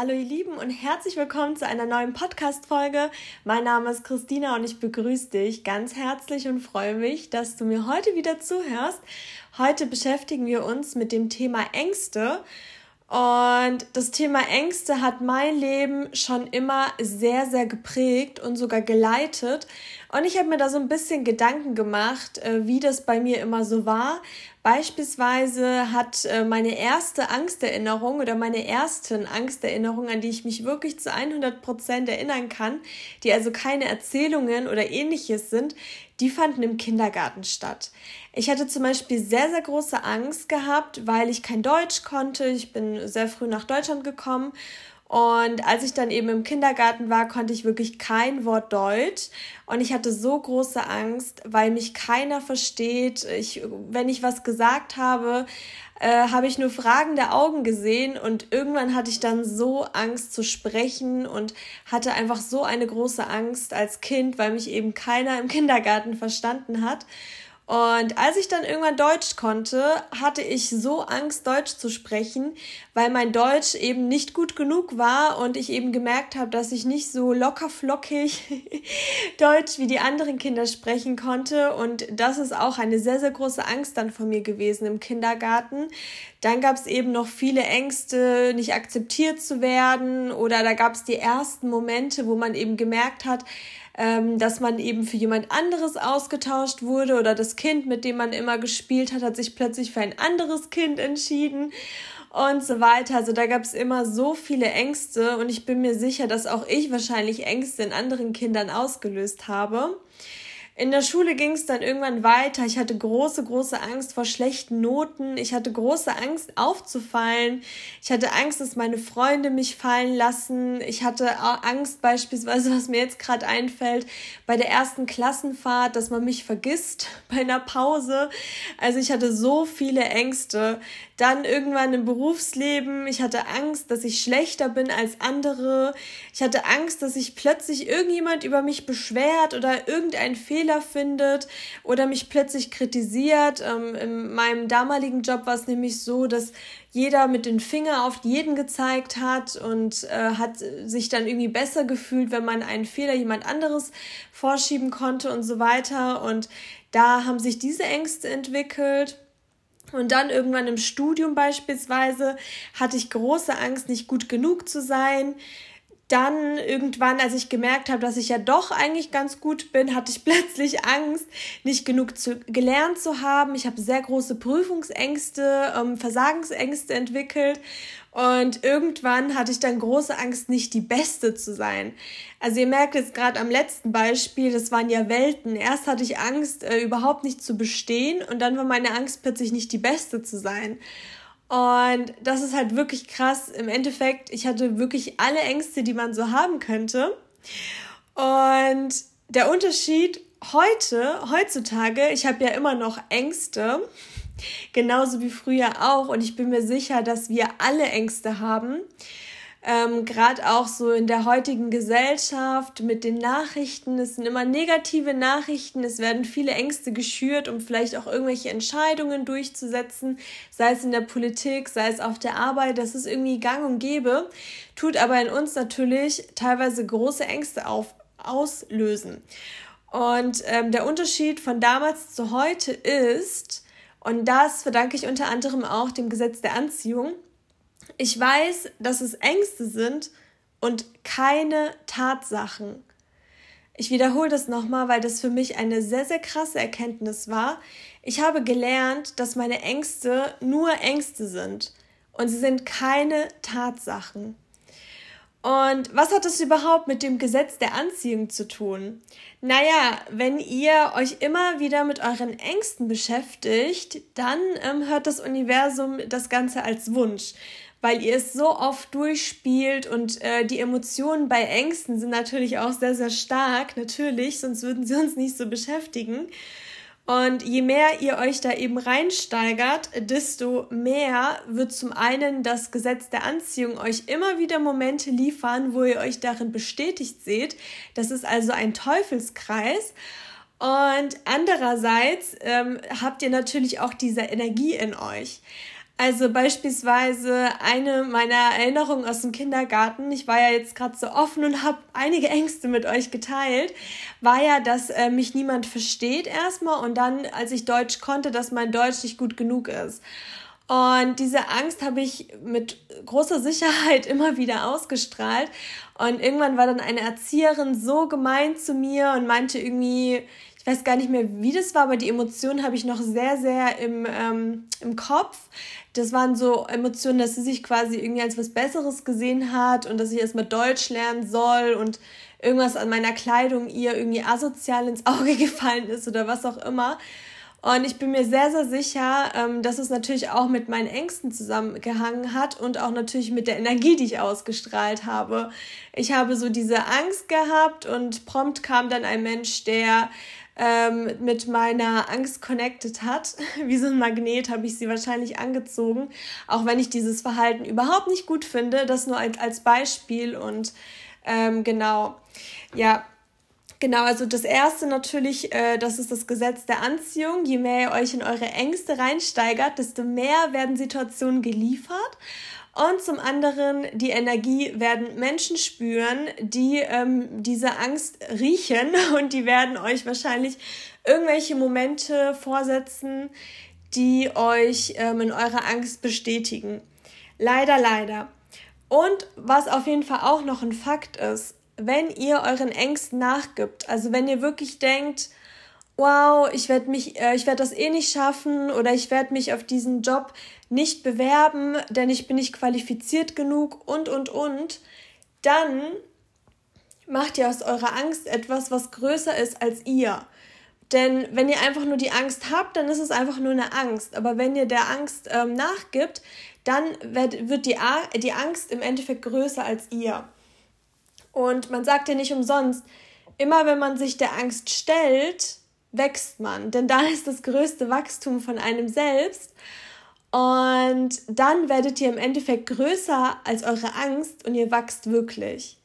Hallo ihr Lieben und herzlich willkommen zu einer neuen Podcast-Folge. Mein Name ist Christina und ich begrüße dich ganz herzlich und freue mich, dass du mir heute wieder zuhörst. Heute beschäftigen wir uns mit dem Thema Ängste. Und das Thema Ängste hat mein Leben schon immer sehr, sehr geprägt und sogar geleitet. Und ich habe mir da so ein bisschen Gedanken gemacht, äh, wie das bei mir immer so war, Beispielsweise hat äh, meine erste Angsterinnerung oder meine ersten Angsterinnerungen, an die ich mich wirklich zu 100 Prozent erinnern kann, die also keine Erzählungen oder ähnliches sind, die fanden im Kindergarten statt. Ich hatte zum Beispiel sehr, sehr große Angst gehabt, weil ich kein Deutsch konnte. Ich bin sehr früh nach Deutschland gekommen und als ich dann eben im Kindergarten war, konnte ich wirklich kein Wort Deutsch. Und ich hatte so große Angst, weil mich keiner versteht. Ich, wenn ich was gesagt habe, äh, habe ich nur fragende Augen gesehen. Und irgendwann hatte ich dann so Angst zu sprechen und hatte einfach so eine große Angst als Kind, weil mich eben keiner im Kindergarten verstanden hat. Und als ich dann irgendwann Deutsch konnte, hatte ich so Angst, Deutsch zu sprechen, weil mein Deutsch eben nicht gut genug war und ich eben gemerkt habe, dass ich nicht so locker flockig Deutsch wie die anderen Kinder sprechen konnte. Und das ist auch eine sehr, sehr große Angst dann von mir gewesen im Kindergarten. Dann gab es eben noch viele Ängste, nicht akzeptiert zu werden oder da gab es die ersten Momente, wo man eben gemerkt hat, ähm, dass man eben für jemand anderes ausgetauscht wurde oder das Kind, mit dem man immer gespielt hat, hat sich plötzlich für ein anderes Kind entschieden und so weiter. Also da gab es immer so viele Ängste und ich bin mir sicher, dass auch ich wahrscheinlich Ängste in anderen Kindern ausgelöst habe. In der Schule ging es dann irgendwann weiter. Ich hatte große, große Angst vor schlechten Noten. Ich hatte große Angst aufzufallen. Ich hatte Angst, dass meine Freunde mich fallen lassen. Ich hatte Angst beispielsweise, was mir jetzt gerade einfällt, bei der ersten Klassenfahrt, dass man mich vergisst bei einer Pause. Also ich hatte so viele Ängste. Dann irgendwann im Berufsleben. Ich hatte Angst, dass ich schlechter bin als andere. Ich hatte Angst, dass sich plötzlich irgendjemand über mich beschwert oder irgendein Fehler Fehler findet oder mich plötzlich kritisiert. Ähm, in meinem damaligen Job war es nämlich so, dass jeder mit den Finger auf jeden gezeigt hat und äh, hat sich dann irgendwie besser gefühlt, wenn man einen Fehler jemand anderes vorschieben konnte und so weiter. Und da haben sich diese Ängste entwickelt. Und dann irgendwann im Studium beispielsweise hatte ich große Angst, nicht gut genug zu sein dann irgendwann, als ich gemerkt habe, dass ich ja doch eigentlich ganz gut bin, hatte ich plötzlich Angst, nicht genug zu, gelernt zu haben. Ich habe sehr große Prüfungsängste, ähm, Versagensängste entwickelt und irgendwann hatte ich dann große Angst, nicht die Beste zu sein. Also ihr merkt jetzt gerade am letzten Beispiel, das waren ja Welten. Erst hatte ich Angst, äh, überhaupt nicht zu bestehen und dann war meine Angst plötzlich nicht die Beste zu sein. Und das ist halt wirklich krass. Im Endeffekt, ich hatte wirklich alle Ängste, die man so haben könnte. Und der Unterschied heute, heutzutage, ich habe ja immer noch Ängste, genauso wie früher auch. Und ich bin mir sicher, dass wir alle Ängste haben ähm, gerade auch so in der heutigen Gesellschaft mit den Nachrichten. Es sind immer negative Nachrichten. Es werden viele Ängste geschürt, um vielleicht auch irgendwelche Entscheidungen durchzusetzen, sei es in der Politik, sei es auf der Arbeit. Das ist irgendwie gang und gäbe, tut aber in uns natürlich teilweise große Ängste auf, auslösen. Und ähm, der Unterschied von damals zu heute ist, und das verdanke ich unter anderem auch dem Gesetz der Anziehung, ich weiß, dass es Ängste sind und keine Tatsachen. Ich wiederhole das nochmal, weil das für mich eine sehr, sehr krasse Erkenntnis war. Ich habe gelernt, dass meine Ängste nur Ängste sind und sie sind keine Tatsachen. Und was hat das überhaupt mit dem Gesetz der Anziehung zu tun? Naja, wenn ihr euch immer wieder mit euren Ängsten beschäftigt, dann ähm, hört das Universum das Ganze als Wunsch weil ihr es so oft durchspielt und äh, die Emotionen bei Ängsten sind natürlich auch sehr, sehr stark, natürlich, sonst würden sie uns nicht so beschäftigen. Und je mehr ihr euch da eben reinsteigert, desto mehr wird zum einen das Gesetz der Anziehung euch immer wieder Momente liefern, wo ihr euch darin bestätigt seht. Das ist also ein Teufelskreis. Und andererseits ähm, habt ihr natürlich auch diese Energie in euch. Also beispielsweise eine meiner Erinnerungen aus dem Kindergarten, ich war ja jetzt gerade so offen und habe einige Ängste mit euch geteilt, war ja, dass äh, mich niemand versteht erstmal und dann, als ich Deutsch konnte, dass mein Deutsch nicht gut genug ist. Und diese Angst habe ich mit großer Sicherheit immer wieder ausgestrahlt. Und irgendwann war dann eine Erzieherin so gemein zu mir und meinte irgendwie, ich weiß gar nicht mehr, wie das war, aber die Emotionen habe ich noch sehr, sehr im, ähm, im Kopf. Das waren so Emotionen, dass sie sich quasi irgendwie als was Besseres gesehen hat und dass ich erstmal Deutsch lernen soll und irgendwas an meiner Kleidung ihr irgendwie asozial ins Auge gefallen ist oder was auch immer. Und ich bin mir sehr, sehr sicher, ähm, dass es natürlich auch mit meinen Ängsten zusammengehangen hat und auch natürlich mit der Energie, die ich ausgestrahlt habe. Ich habe so diese Angst gehabt und prompt kam dann ein Mensch, der ähm, mit meiner Angst connected hat. Wie so ein Magnet habe ich sie wahrscheinlich angezogen, auch wenn ich dieses Verhalten überhaupt nicht gut finde. Das nur als, als Beispiel und ähm, genau, ja, Genau, also das erste natürlich, äh, das ist das Gesetz der Anziehung. Je mehr ihr euch in eure Ängste reinsteigert, desto mehr werden Situationen geliefert. Und zum anderen, die Energie werden Menschen spüren, die ähm, diese Angst riechen und die werden euch wahrscheinlich irgendwelche Momente vorsetzen, die euch ähm, in eurer Angst bestätigen. Leider, leider. Und was auf jeden Fall auch noch ein Fakt ist, wenn ihr euren Ängsten nachgibt, also wenn ihr wirklich denkt, wow, ich werde mich, äh, ich werde das eh nicht schaffen oder ich werde mich auf diesen Job nicht bewerben, denn ich bin nicht qualifiziert genug und und und, dann macht ihr aus eurer Angst etwas, was größer ist als ihr. Denn wenn ihr einfach nur die Angst habt, dann ist es einfach nur eine Angst. Aber wenn ihr der Angst ähm, nachgibt, dann wird, wird die, die Angst im Endeffekt größer als ihr. Und man sagt ja nicht umsonst, immer wenn man sich der Angst stellt, wächst man. Denn da ist das größte Wachstum von einem selbst. Und dann werdet ihr im Endeffekt größer als eure Angst und ihr wachst wirklich.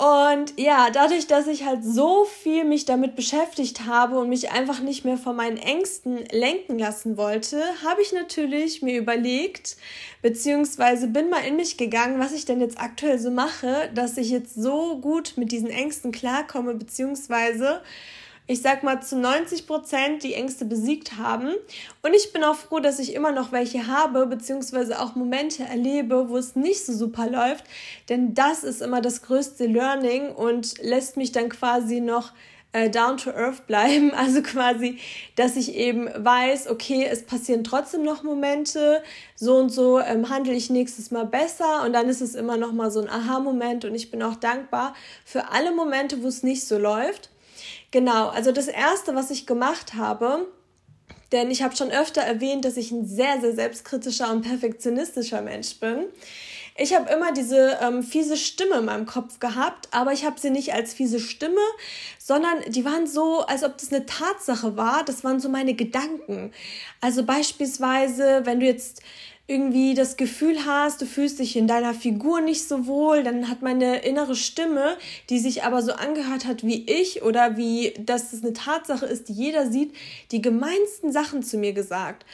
Und ja, dadurch, dass ich halt so viel mich damit beschäftigt habe und mich einfach nicht mehr von meinen Ängsten lenken lassen wollte, habe ich natürlich mir überlegt, beziehungsweise bin mal in mich gegangen, was ich denn jetzt aktuell so mache, dass ich jetzt so gut mit diesen Ängsten klarkomme, beziehungsweise ich sag mal, zu 90 Prozent die Ängste besiegt haben. Und ich bin auch froh, dass ich immer noch welche habe, beziehungsweise auch Momente erlebe, wo es nicht so super läuft. Denn das ist immer das größte Learning und lässt mich dann quasi noch äh, down to earth bleiben. Also quasi, dass ich eben weiß, okay, es passieren trotzdem noch Momente, so und so ähm, handle ich nächstes Mal besser und dann ist es immer noch mal so ein Aha-Moment und ich bin auch dankbar für alle Momente, wo es nicht so läuft. Genau, also das Erste, was ich gemacht habe, denn ich habe schon öfter erwähnt, dass ich ein sehr, sehr selbstkritischer und perfektionistischer Mensch bin. Ich habe immer diese ähm, fiese Stimme in meinem Kopf gehabt, aber ich habe sie nicht als fiese Stimme, sondern die waren so, als ob das eine Tatsache war. Das waren so meine Gedanken. Also beispielsweise, wenn du jetzt irgendwie das Gefühl hast, du fühlst dich in deiner Figur nicht so wohl, dann hat meine innere Stimme, die sich aber so angehört hat wie ich oder wie, dass es eine Tatsache ist, die jeder sieht, die gemeinsten Sachen zu mir gesagt.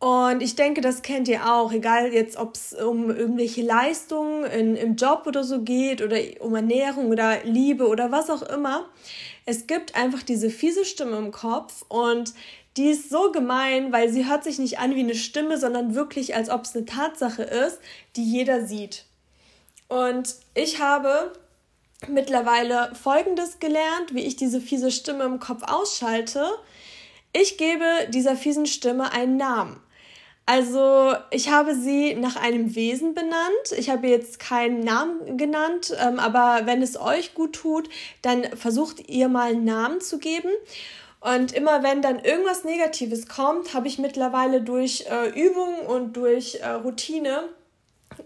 Und ich denke, das kennt ihr auch, egal jetzt, ob es um irgendwelche Leistungen in, im Job oder so geht oder um Ernährung oder Liebe oder was auch immer. Es gibt einfach diese fiese Stimme im Kopf und die ist so gemein, weil sie hört sich nicht an wie eine Stimme, sondern wirklich, als ob es eine Tatsache ist, die jeder sieht. Und ich habe mittlerweile Folgendes gelernt, wie ich diese fiese Stimme im Kopf ausschalte. Ich gebe dieser fiesen Stimme einen Namen. Also ich habe sie nach einem Wesen benannt. Ich habe jetzt keinen Namen genannt, ähm, aber wenn es euch gut tut, dann versucht ihr mal einen Namen zu geben. Und immer wenn dann irgendwas Negatives kommt, habe ich mittlerweile durch äh, Übung und durch äh, Routine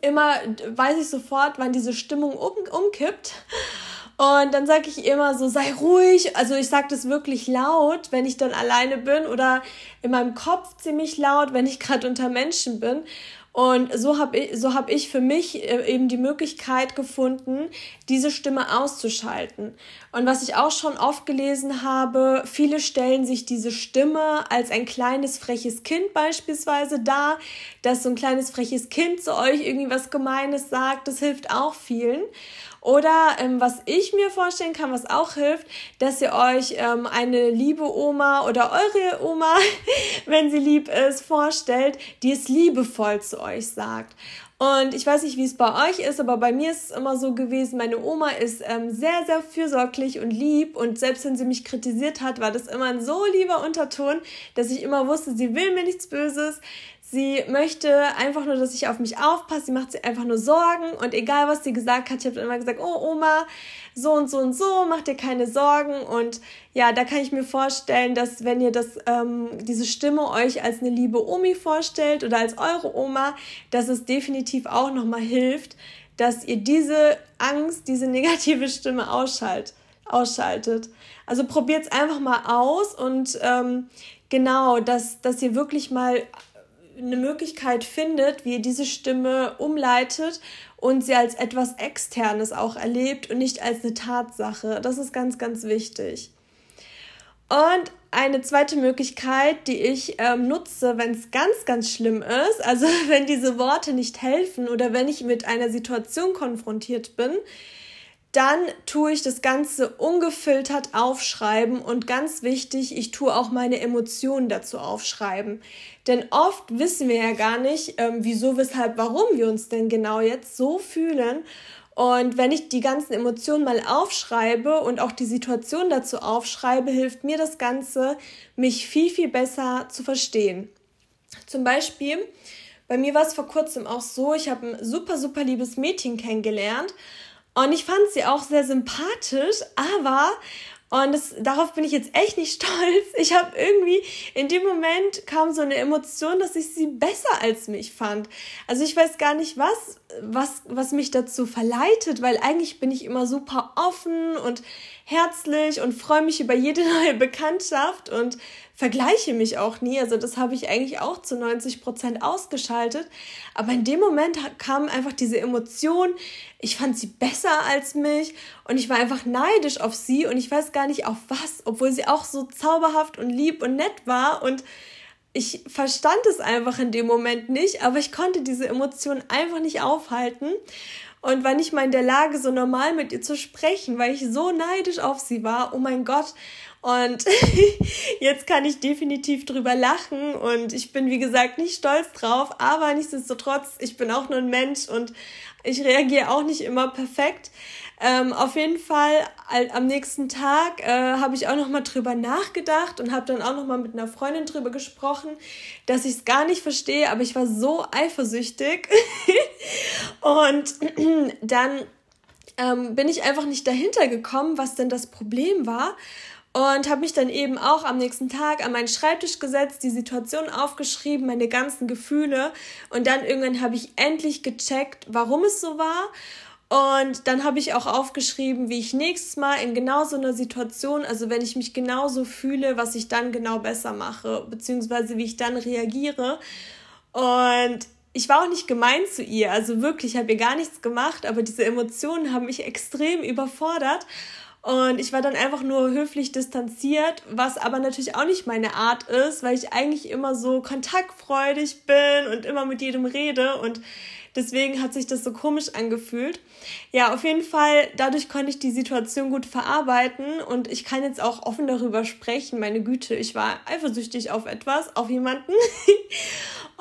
immer, weiß ich sofort, wann diese Stimmung um, umkippt. Und dann sage ich immer so, sei ruhig. Also ich sage das wirklich laut, wenn ich dann alleine bin oder in meinem Kopf ziemlich laut, wenn ich gerade unter Menschen bin. Und so habe ich, so hab ich für mich äh, eben die Möglichkeit gefunden, diese Stimme auszuschalten. Und was ich auch schon oft gelesen habe, viele stellen sich diese Stimme als ein kleines freches Kind beispielsweise dar, dass so ein kleines freches Kind zu euch irgendwie was Gemeines sagt. Das hilft auch vielen. Oder ähm, was ich mir vorstellen kann, was auch hilft, dass ihr euch ähm, eine liebe Oma oder eure Oma, wenn sie lieb ist, vorstellt, die es liebevoll zu euch sagt. Und ich weiß nicht, wie es bei euch ist, aber bei mir ist es immer so gewesen, meine Oma ist ähm, sehr, sehr fürsorglich und lieb und selbst wenn sie mich kritisiert hat, war das immer ein so lieber Unterton, dass ich immer wusste, sie will mir nichts Böses. Sie möchte einfach nur, dass ich auf mich aufpasse. Sie macht sich einfach nur Sorgen. Und egal, was sie gesagt hat, ich habe immer gesagt, oh Oma, so und so und so, mach dir keine Sorgen. Und ja, da kann ich mir vorstellen, dass wenn ihr das, ähm, diese Stimme euch als eine liebe Omi vorstellt oder als eure Oma, dass es definitiv auch nochmal hilft, dass ihr diese Angst, diese negative Stimme ausschalt, ausschaltet. Also probiert es einfach mal aus und ähm, genau, dass, dass ihr wirklich mal eine Möglichkeit findet, wie ihr diese Stimme umleitet und sie als etwas Externes auch erlebt und nicht als eine Tatsache. Das ist ganz, ganz wichtig. Und eine zweite Möglichkeit, die ich ähm, nutze, wenn es ganz, ganz schlimm ist, also wenn diese Worte nicht helfen oder wenn ich mit einer Situation konfrontiert bin, dann tue ich das Ganze ungefiltert aufschreiben und ganz wichtig, ich tue auch meine Emotionen dazu aufschreiben. Denn oft wissen wir ja gar nicht, ähm, wieso, weshalb, warum wir uns denn genau jetzt so fühlen. Und wenn ich die ganzen Emotionen mal aufschreibe und auch die Situation dazu aufschreibe, hilft mir das Ganze, mich viel, viel besser zu verstehen. Zum Beispiel, bei mir war es vor kurzem auch so, ich habe ein super, super liebes Mädchen kennengelernt und ich fand sie auch sehr sympathisch, aber und das, darauf bin ich jetzt echt nicht stolz. Ich habe irgendwie, in dem Moment kam so eine Emotion, dass ich sie besser als mich fand. Also ich weiß gar nicht, was, was, was mich dazu verleitet, weil eigentlich bin ich immer super offen und herzlich und freue mich über jede neue Bekanntschaft und vergleiche mich auch nie. Also das habe ich eigentlich auch zu 90 Prozent ausgeschaltet. Aber in dem Moment kam einfach diese Emotion. Ich fand sie besser als mich und ich war einfach neidisch auf sie und ich weiß gar nicht auf was, obwohl sie auch so zauberhaft und lieb und nett war und ich verstand es einfach in dem Moment nicht, aber ich konnte diese Emotion einfach nicht aufhalten und war nicht mal in der Lage, so normal mit ihr zu sprechen, weil ich so neidisch auf sie war. Oh mein Gott. Und jetzt kann ich definitiv drüber lachen. Und ich bin, wie gesagt, nicht stolz drauf, aber nichtsdestotrotz, ich bin auch nur ein Mensch und ich reagiere auch nicht immer perfekt. Ähm, auf jeden Fall am nächsten Tag äh, habe ich auch noch mal drüber nachgedacht und habe dann auch noch mal mit einer Freundin drüber gesprochen, dass ich es gar nicht verstehe, aber ich war so eifersüchtig. Und dann ähm, bin ich einfach nicht dahinter gekommen, was denn das Problem war und habe mich dann eben auch am nächsten Tag an meinen Schreibtisch gesetzt, die Situation aufgeschrieben, meine ganzen Gefühle und dann irgendwann habe ich endlich gecheckt, warum es so war und dann habe ich auch aufgeschrieben, wie ich nächstes Mal in genau so einer Situation, also wenn ich mich genauso fühle, was ich dann genau besser mache, beziehungsweise wie ich dann reagiere. Und ich war auch nicht gemein zu ihr, also wirklich, ich habe ihr gar nichts gemacht, aber diese Emotionen haben mich extrem überfordert. Und ich war dann einfach nur höflich distanziert, was aber natürlich auch nicht meine Art ist, weil ich eigentlich immer so kontaktfreudig bin und immer mit jedem rede. Und Deswegen hat sich das so komisch angefühlt. Ja, auf jeden Fall, dadurch konnte ich die Situation gut verarbeiten und ich kann jetzt auch offen darüber sprechen. Meine Güte, ich war eifersüchtig auf etwas, auf jemanden.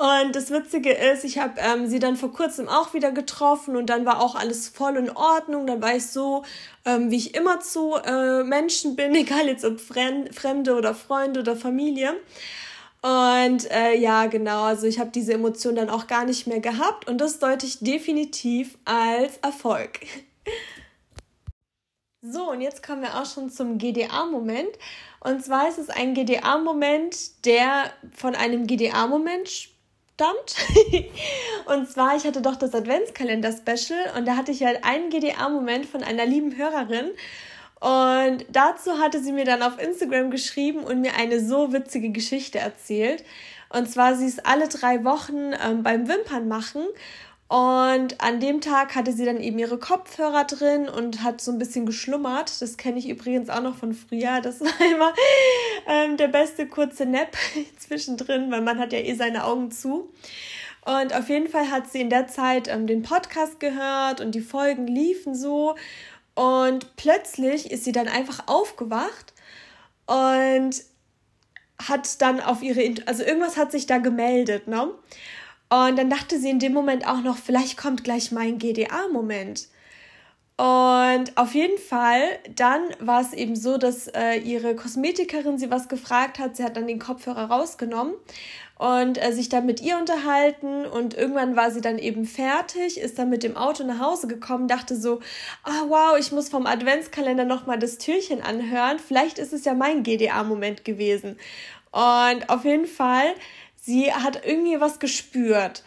und das Witzige ist, ich habe ähm, sie dann vor kurzem auch wieder getroffen und dann war auch alles voll in Ordnung. Dann war ich so, ähm, wie ich immer zu äh, Menschen bin, egal jetzt ob Fremde oder Freunde oder Familie. Und äh, ja, genau, also ich habe diese Emotion dann auch gar nicht mehr gehabt und das deute ich definitiv als Erfolg. So, und jetzt kommen wir auch schon zum GDA-Moment. Und zwar ist es ein GDA-Moment, der von einem GDA-Moment stammt. und zwar, ich hatte doch das Adventskalender-Special und da hatte ich halt einen GDA-Moment von einer lieben Hörerin. Und dazu hatte sie mir dann auf Instagram geschrieben und mir eine so witzige Geschichte erzählt. Und zwar, sie ist alle drei Wochen ähm, beim Wimpernmachen und an dem Tag hatte sie dann eben ihre Kopfhörer drin und hat so ein bisschen geschlummert. Das kenne ich übrigens auch noch von früher. Das war immer ähm, der beste kurze Nap zwischendrin, weil man hat ja eh seine Augen zu. Und auf jeden Fall hat sie in der Zeit ähm, den Podcast gehört und die Folgen liefen so. Und plötzlich ist sie dann einfach aufgewacht und hat dann auf ihre, also irgendwas hat sich da gemeldet, ne? Und dann dachte sie in dem Moment auch noch, vielleicht kommt gleich mein GDA-Moment. Und auf jeden Fall, dann war es eben so, dass äh, ihre Kosmetikerin sie was gefragt hat. Sie hat dann den Kopfhörer rausgenommen und äh, sich dann mit ihr unterhalten. Und irgendwann war sie dann eben fertig, ist dann mit dem Auto nach Hause gekommen, dachte so, ah oh, wow, ich muss vom Adventskalender nochmal das Türchen anhören. Vielleicht ist es ja mein GDA-Moment gewesen. Und auf jeden Fall sie hat irgendwie was gespürt.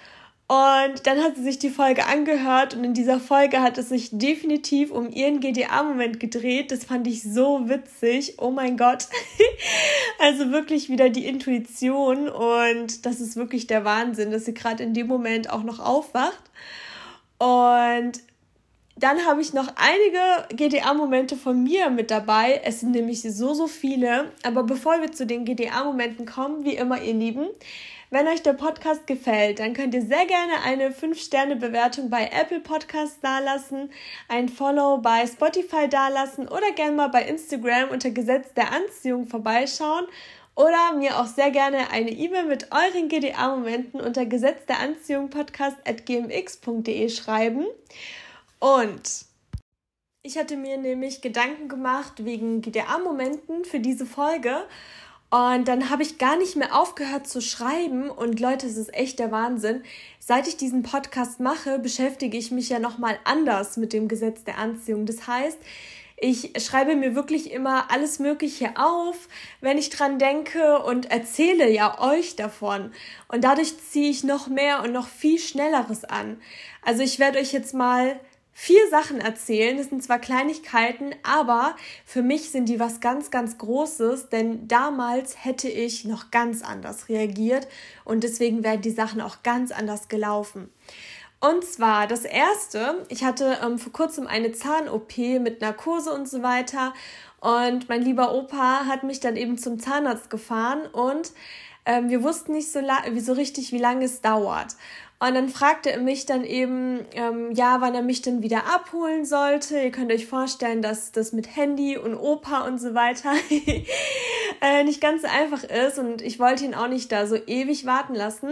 Und dann hat sie sich die Folge angehört und in dieser Folge hat es sich definitiv um ihren GDA-Moment gedreht. Das fand ich so witzig. Oh mein Gott. also wirklich wieder die Intuition und das ist wirklich der Wahnsinn, dass sie gerade in dem Moment auch noch aufwacht. Und dann habe ich noch einige GDA-Momente von mir mit dabei. Es sind nämlich so, so viele. Aber bevor wir zu den GDA-Momenten kommen, wie immer, ihr Lieben, wenn euch der Podcast gefällt, dann könnt ihr sehr gerne eine 5-Sterne-Bewertung bei Apple Podcasts dalassen, ein Follow bei Spotify dalassen oder gerne mal bei Instagram unter Gesetz der Anziehung vorbeischauen oder mir auch sehr gerne eine E-Mail mit euren GDA-Momenten unter Gesetz der Anziehung Podcast at gmx.de schreiben. Und ich hatte mir nämlich Gedanken gemacht wegen GDA-Momenten für diese Folge. Und dann habe ich gar nicht mehr aufgehört zu schreiben. Und Leute, es ist echt der Wahnsinn. Seit ich diesen Podcast mache, beschäftige ich mich ja nochmal anders mit dem Gesetz der Anziehung. Das heißt, ich schreibe mir wirklich immer alles Mögliche auf, wenn ich dran denke und erzähle ja euch davon. Und dadurch ziehe ich noch mehr und noch viel Schnelleres an. Also ich werde euch jetzt mal vier Sachen erzählen. Das sind zwar Kleinigkeiten, aber für mich sind die was ganz, ganz Großes, denn damals hätte ich noch ganz anders reagiert und deswegen wären die Sachen auch ganz anders gelaufen. Und zwar das erste, ich hatte ähm, vor kurzem eine Zahn-OP mit Narkose und so weiter und mein lieber Opa hat mich dann eben zum Zahnarzt gefahren und ähm, wir wussten nicht so, so richtig, wie lange es dauert. Und dann fragte er mich dann eben, ähm, ja, wann er mich denn wieder abholen sollte. Ihr könnt euch vorstellen, dass das mit Handy und Opa und so weiter äh, nicht ganz so einfach ist. Und ich wollte ihn auch nicht da so ewig warten lassen.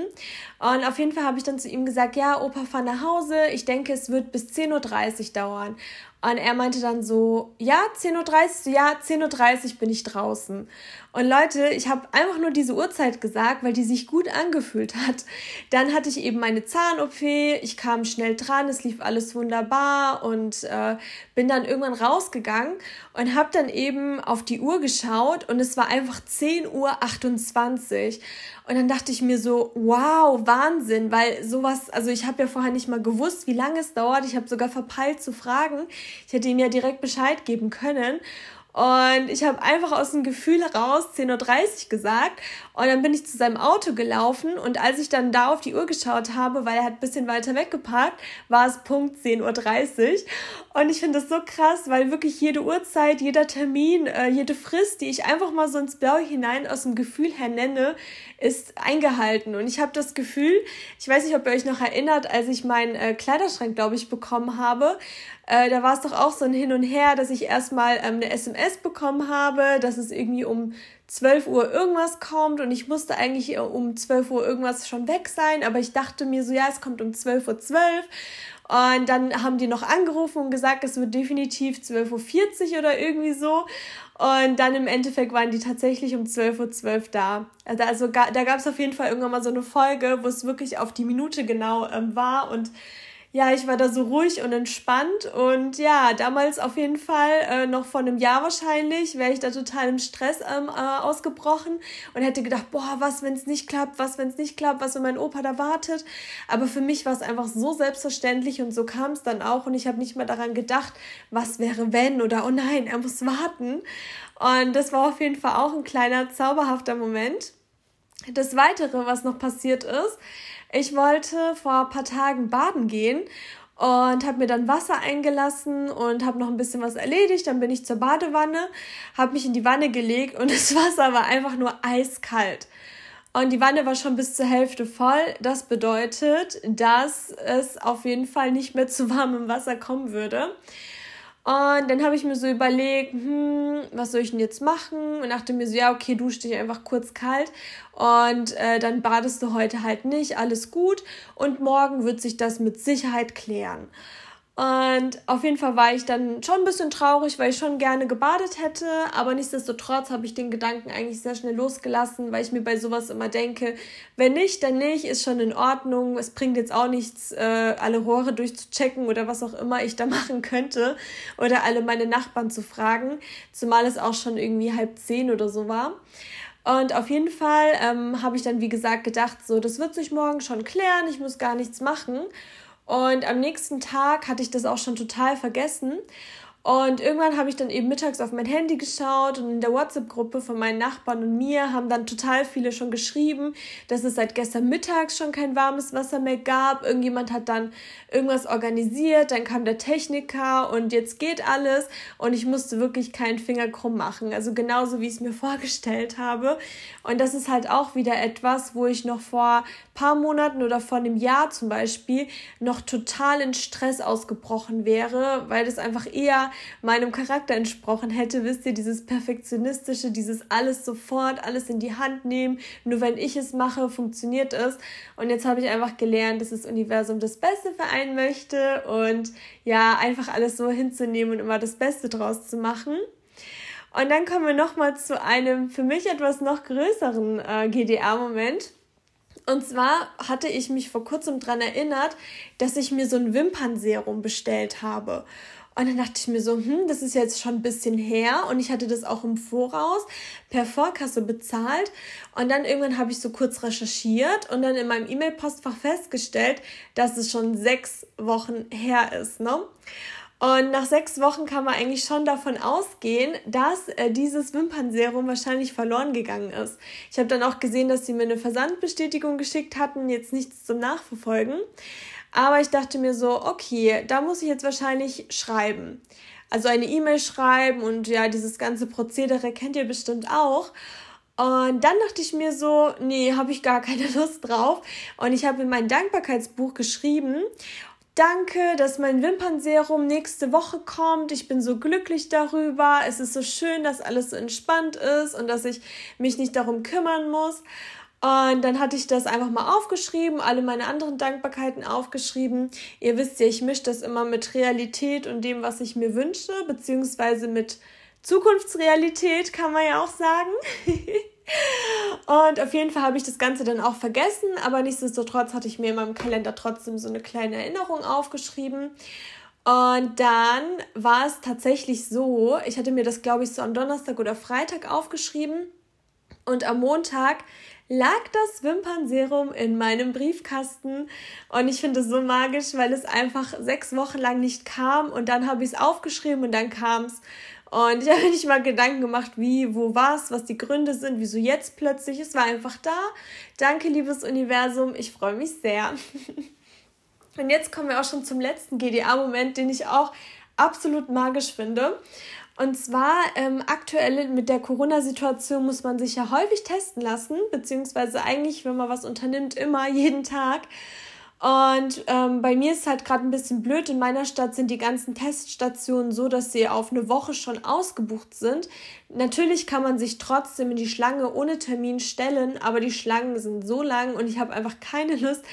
Und auf jeden Fall habe ich dann zu ihm gesagt, ja, Opa, fahr nach Hause. Ich denke, es wird bis 10.30 Uhr dauern. Und er meinte dann so, ja, 10.30 Uhr, ja, 10.30 Uhr bin ich draußen. Und Leute, ich habe einfach nur diese Uhrzeit gesagt, weil die sich gut angefühlt hat. Dann hatte ich eben meine Zahn-OP, ich kam schnell dran, es lief alles wunderbar und äh, bin dann irgendwann rausgegangen und habe dann eben auf die Uhr geschaut und es war einfach 10.28 Uhr. Und dann dachte ich mir so, wow, Wahnsinn, weil sowas, also ich habe ja vorher nicht mal gewusst, wie lange es dauert. Ich habe sogar verpeilt zu fragen. Ich hätte ihm ja direkt Bescheid geben können. Und ich habe einfach aus dem Gefühl heraus 10.30 Uhr gesagt. Und dann bin ich zu seinem Auto gelaufen. Und als ich dann da auf die Uhr geschaut habe, weil er hat ein bisschen weiter weggeparkt, war es Punkt 10.30 Uhr. Und ich finde das so krass, weil wirklich jede Uhrzeit, jeder Termin, äh, jede Frist, die ich einfach mal so ins Blaue hinein aus dem Gefühl her nenne, ist eingehalten. Und ich habe das Gefühl, ich weiß nicht, ob ihr euch noch erinnert, als ich meinen äh, Kleiderschrank, glaube ich, bekommen habe, äh, da war es doch auch so ein Hin und Her, dass ich erstmal ähm, eine SMS bekommen habe, dass es irgendwie um 12 Uhr irgendwas kommt und ich musste eigentlich um 12 Uhr irgendwas schon weg sein, aber ich dachte mir so, ja, es kommt um 12.12 Uhr 12. Und dann haben die noch angerufen und gesagt, es wird definitiv 12.40 Uhr oder irgendwie so. Und dann im Endeffekt waren die tatsächlich um 12.12 Uhr 12 da. Also, also da gab es auf jeden Fall irgendwann mal so eine Folge, wo es wirklich auf die Minute genau ähm, war und ja, ich war da so ruhig und entspannt und ja, damals auf jeden Fall, äh, noch vor einem Jahr wahrscheinlich, wäre ich da total im Stress ähm, äh, ausgebrochen und hätte gedacht, boah, was, wenn es nicht klappt, was, wenn es nicht klappt, was, wenn mein Opa da wartet. Aber für mich war es einfach so selbstverständlich und so kam es dann auch und ich habe nicht mehr daran gedacht, was wäre, wenn oder oh nein, er muss warten. Und das war auf jeden Fall auch ein kleiner zauberhafter Moment. Das Weitere, was noch passiert ist, ich wollte vor ein paar Tagen baden gehen und habe mir dann Wasser eingelassen und habe noch ein bisschen was erledigt. Dann bin ich zur Badewanne, habe mich in die Wanne gelegt und das Wasser war einfach nur eiskalt. Und die Wanne war schon bis zur Hälfte voll. Das bedeutet, dass es auf jeden Fall nicht mehr zu warmem Wasser kommen würde. Und dann habe ich mir so überlegt, hm, was soll ich denn jetzt machen? Und dachte mir so, ja, okay, dusch dich einfach kurz kalt und äh, dann badest du heute halt nicht, alles gut. Und morgen wird sich das mit Sicherheit klären. Und auf jeden Fall war ich dann schon ein bisschen traurig, weil ich schon gerne gebadet hätte. Aber nichtsdestotrotz habe ich den Gedanken eigentlich sehr schnell losgelassen, weil ich mir bei sowas immer denke, wenn nicht, dann nicht, ist schon in Ordnung. Es bringt jetzt auch nichts, äh, alle Rohre durchzuchecken oder was auch immer ich da machen könnte. Oder alle meine Nachbarn zu fragen. Zumal es auch schon irgendwie halb zehn oder so war. Und auf jeden Fall ähm, habe ich dann, wie gesagt, gedacht, so, das wird sich morgen schon klären, ich muss gar nichts machen. Und am nächsten Tag hatte ich das auch schon total vergessen. Und irgendwann habe ich dann eben mittags auf mein Handy geschaut und in der WhatsApp-Gruppe von meinen Nachbarn und mir haben dann total viele schon geschrieben, dass es seit gestern mittags schon kein warmes Wasser mehr gab. Irgendjemand hat dann irgendwas organisiert, dann kam der Techniker und jetzt geht alles und ich musste wirklich keinen Finger krumm machen. Also genauso wie ich es mir vorgestellt habe. Und das ist halt auch wieder etwas, wo ich noch vor paar Monaten oder vor einem Jahr zum Beispiel noch total in Stress ausgebrochen wäre, weil das einfach eher meinem Charakter entsprochen hätte. Wisst ihr, dieses Perfektionistische, dieses alles sofort, alles in die Hand nehmen, nur wenn ich es mache, funktioniert es. Und jetzt habe ich einfach gelernt, dass das Universum das Beste für einen möchte und ja, einfach alles so hinzunehmen und immer das Beste draus zu machen. Und dann kommen wir nochmal zu einem für mich etwas noch größeren äh, GDR-Moment. Und zwar hatte ich mich vor kurzem daran erinnert, dass ich mir so ein Wimpernserum bestellt habe. Und dann dachte ich mir so, hm, das ist jetzt schon ein bisschen her und ich hatte das auch im Voraus per Vorkasse bezahlt. Und dann irgendwann habe ich so kurz recherchiert und dann in meinem E-Mail-Postfach festgestellt, dass es schon sechs Wochen her ist. Ne? Und nach sechs Wochen kann man eigentlich schon davon ausgehen, dass äh, dieses Wimpernserum wahrscheinlich verloren gegangen ist. Ich habe dann auch gesehen, dass sie mir eine Versandbestätigung geschickt hatten, jetzt nichts zum Nachverfolgen. Aber ich dachte mir so, okay, da muss ich jetzt wahrscheinlich schreiben. Also eine E-Mail schreiben und ja, dieses ganze Prozedere kennt ihr bestimmt auch. Und dann dachte ich mir so, nee, habe ich gar keine Lust drauf. Und ich habe in mein Dankbarkeitsbuch geschrieben, danke, dass mein Wimpernserum nächste Woche kommt. Ich bin so glücklich darüber. Es ist so schön, dass alles so entspannt ist und dass ich mich nicht darum kümmern muss. Und dann hatte ich das einfach mal aufgeschrieben, alle meine anderen Dankbarkeiten aufgeschrieben. Ihr wisst ja, ich mische das immer mit Realität und dem, was ich mir wünsche, beziehungsweise mit Zukunftsrealität, kann man ja auch sagen. und auf jeden Fall habe ich das Ganze dann auch vergessen, aber nichtsdestotrotz hatte ich mir in meinem Kalender trotzdem so eine kleine Erinnerung aufgeschrieben. Und dann war es tatsächlich so, ich hatte mir das, glaube ich, so am Donnerstag oder Freitag aufgeschrieben. Und am Montag lag das Wimpernserum in meinem Briefkasten und ich finde es so magisch, weil es einfach sechs Wochen lang nicht kam und dann habe ich es aufgeschrieben und dann kam es. Und ich habe nicht mal Gedanken gemacht, wie, wo war es, was die Gründe sind, wieso jetzt plötzlich. Es war einfach da. Danke, liebes Universum. Ich freue mich sehr. Und jetzt kommen wir auch schon zum letzten GDA-Moment, den ich auch absolut magisch finde. Und zwar ähm, aktuell mit der Corona-Situation muss man sich ja häufig testen lassen, beziehungsweise eigentlich, wenn man was unternimmt, immer jeden Tag. Und ähm, bei mir ist es halt gerade ein bisschen blöd. In meiner Stadt sind die ganzen Teststationen so, dass sie auf eine Woche schon ausgebucht sind. Natürlich kann man sich trotzdem in die Schlange ohne Termin stellen, aber die Schlangen sind so lang und ich habe einfach keine Lust,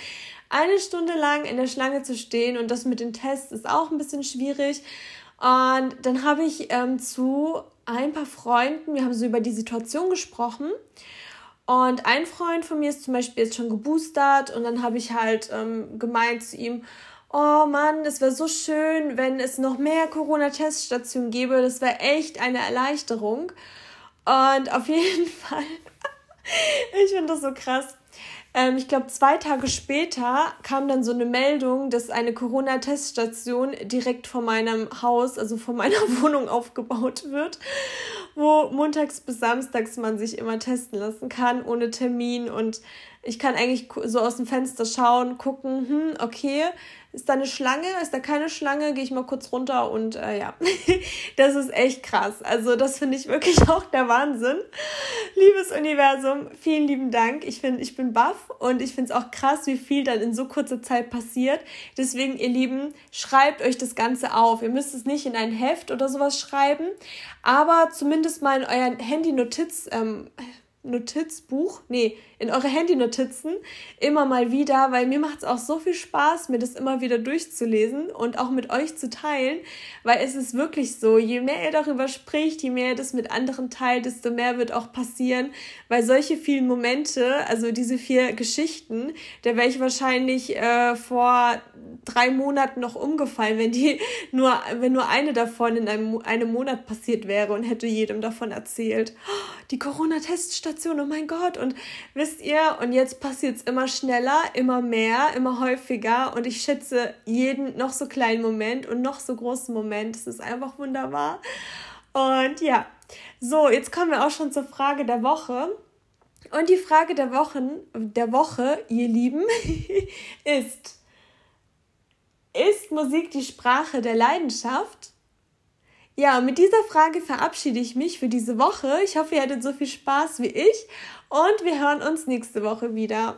eine Stunde lang in der Schlange zu stehen. Und das mit den Tests ist auch ein bisschen schwierig. Und dann habe ich ähm, zu ein paar Freunden, wir haben so über die Situation gesprochen. Und ein Freund von mir ist zum Beispiel jetzt schon geboostert und dann habe ich halt ähm, gemeint zu ihm, oh Mann, es wäre so schön, wenn es noch mehr Corona-Teststationen gäbe. Das wäre echt eine Erleichterung. Und auf jeden Fall, ich finde das so krass. Ähm, ich glaube, zwei Tage später kam dann so eine Meldung, dass eine Corona-Teststation direkt vor meinem Haus, also vor meiner Wohnung aufgebaut wird, wo montags bis samstags man sich immer testen lassen kann, ohne Termin. Und ich kann eigentlich so aus dem Fenster schauen, gucken, hm, okay, ist da eine Schlange? Ist da keine Schlange? Gehe ich mal kurz runter und äh, ja, das ist echt krass. Also das finde ich wirklich auch der Wahnsinn. Liebes Universum, vielen lieben Dank. Ich finde, ich bin baff und ich finde es auch krass, wie viel dann in so kurzer Zeit passiert. Deswegen, ihr Lieben, schreibt euch das Ganze auf. Ihr müsst es nicht in ein Heft oder sowas schreiben, aber zumindest mal in euer Handy-Notiz. Ähm, Notizbuch, nee, in eure Handy-Notizen immer mal wieder, weil mir macht es auch so viel Spaß, mir das immer wieder durchzulesen und auch mit euch zu teilen, weil es ist wirklich so, je mehr ihr darüber spricht, je mehr ihr das mit anderen teilt, desto mehr wird auch passieren, weil solche vielen Momente, also diese vier Geschichten, da wäre ich wahrscheinlich äh, vor drei Monaten noch umgefallen, wenn die nur, wenn nur eine davon in einem, einem Monat passiert wäre und hätte jedem davon erzählt. Die Corona-Teststation, oh mein Gott, und wisst ihr, und jetzt passiert es immer schneller, immer mehr, immer häufiger und ich schätze jeden noch so kleinen Moment und noch so großen Moment. Es ist einfach wunderbar. Und ja, so, jetzt kommen wir auch schon zur Frage der Woche. Und die Frage der Wochen, der Woche, ihr Lieben, ist, ist Musik die Sprache der Leidenschaft? Ja, mit dieser Frage verabschiede ich mich für diese Woche. Ich hoffe, ihr hattet so viel Spaß wie ich und wir hören uns nächste Woche wieder.